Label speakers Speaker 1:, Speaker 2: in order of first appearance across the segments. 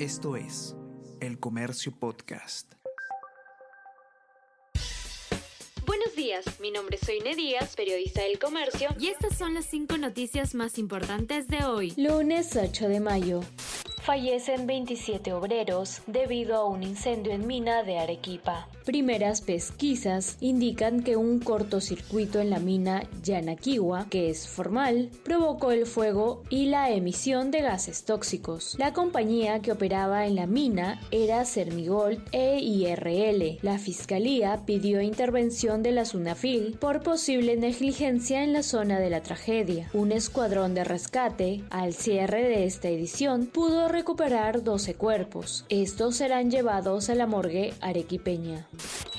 Speaker 1: Esto es El Comercio Podcast.
Speaker 2: Buenos días, mi nombre es Soine Díaz, periodista del Comercio,
Speaker 3: y estas son las cinco noticias más importantes de hoy.
Speaker 4: Lunes 8 de mayo. Fallecen 27 obreros debido a un incendio en mina de Arequipa. Primeras pesquisas indican que un cortocircuito en la mina Yanaquiwa, que es formal, provocó el fuego y la emisión de gases tóxicos. La compañía que operaba en la mina era Cermigold EIRL. La fiscalía pidió intervención de la SUNAFIL por posible negligencia en la zona de la tragedia. Un escuadrón de rescate, al cierre de esta edición, pudo recuperar 12 cuerpos. Estos serán llevados a la morgue arequipeña.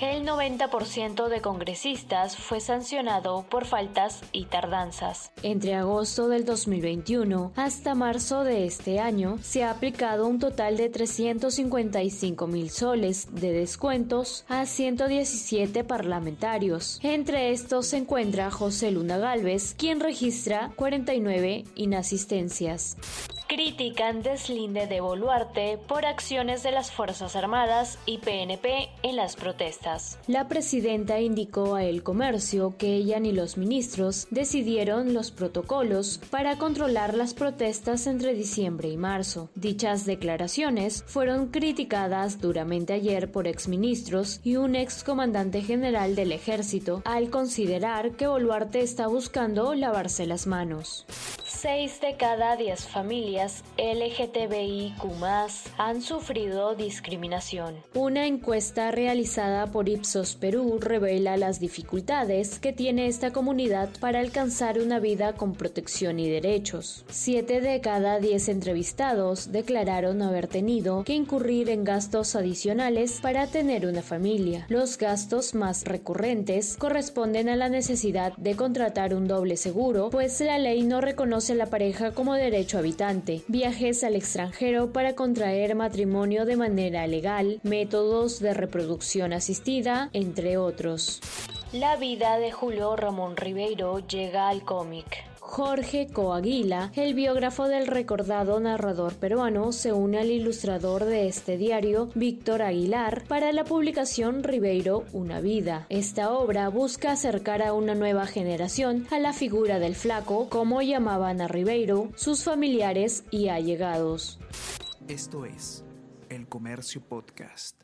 Speaker 4: El 90% de congresistas fue sancionado por faltas y tardanzas. Entre agosto del 2021 hasta marzo de este año se ha aplicado un total de 355 mil soles de descuentos a 117 parlamentarios. Entre estos se encuentra José Luna Galvez, quien registra 49 inasistencias critican deslinde de Boluarte por acciones de las Fuerzas Armadas y PNP en las protestas. La presidenta indicó a El Comercio que ella ni los ministros decidieron los protocolos para controlar las protestas entre diciembre y marzo. Dichas declaraciones fueron criticadas duramente ayer por exministros y un excomandante general del ejército al considerar que Boluarte está buscando lavarse las manos. 6 de cada 10 familias LGTBIQ han sufrido discriminación. Una encuesta realizada por Ipsos Perú revela las dificultades que tiene esta comunidad para alcanzar una vida con protección y derechos. 7 de cada 10 entrevistados declararon haber tenido que incurrir en gastos adicionales para tener una familia. Los gastos más recurrentes corresponden a la necesidad de contratar un doble seguro, pues la ley no reconoce la pareja como derecho habitante, viajes al extranjero para contraer matrimonio de manera legal, métodos de reproducción asistida, entre otros. La vida de Julio Ramón Ribeiro llega al cómic. Jorge Coaguila, el biógrafo del recordado narrador peruano, se une al ilustrador de este diario, Víctor Aguilar, para la publicación Ribeiro, Una vida. Esta obra busca acercar a una nueva generación a la figura del flaco, como llamaban a Ribeiro, sus familiares y allegados.
Speaker 1: Esto es El Comercio Podcast.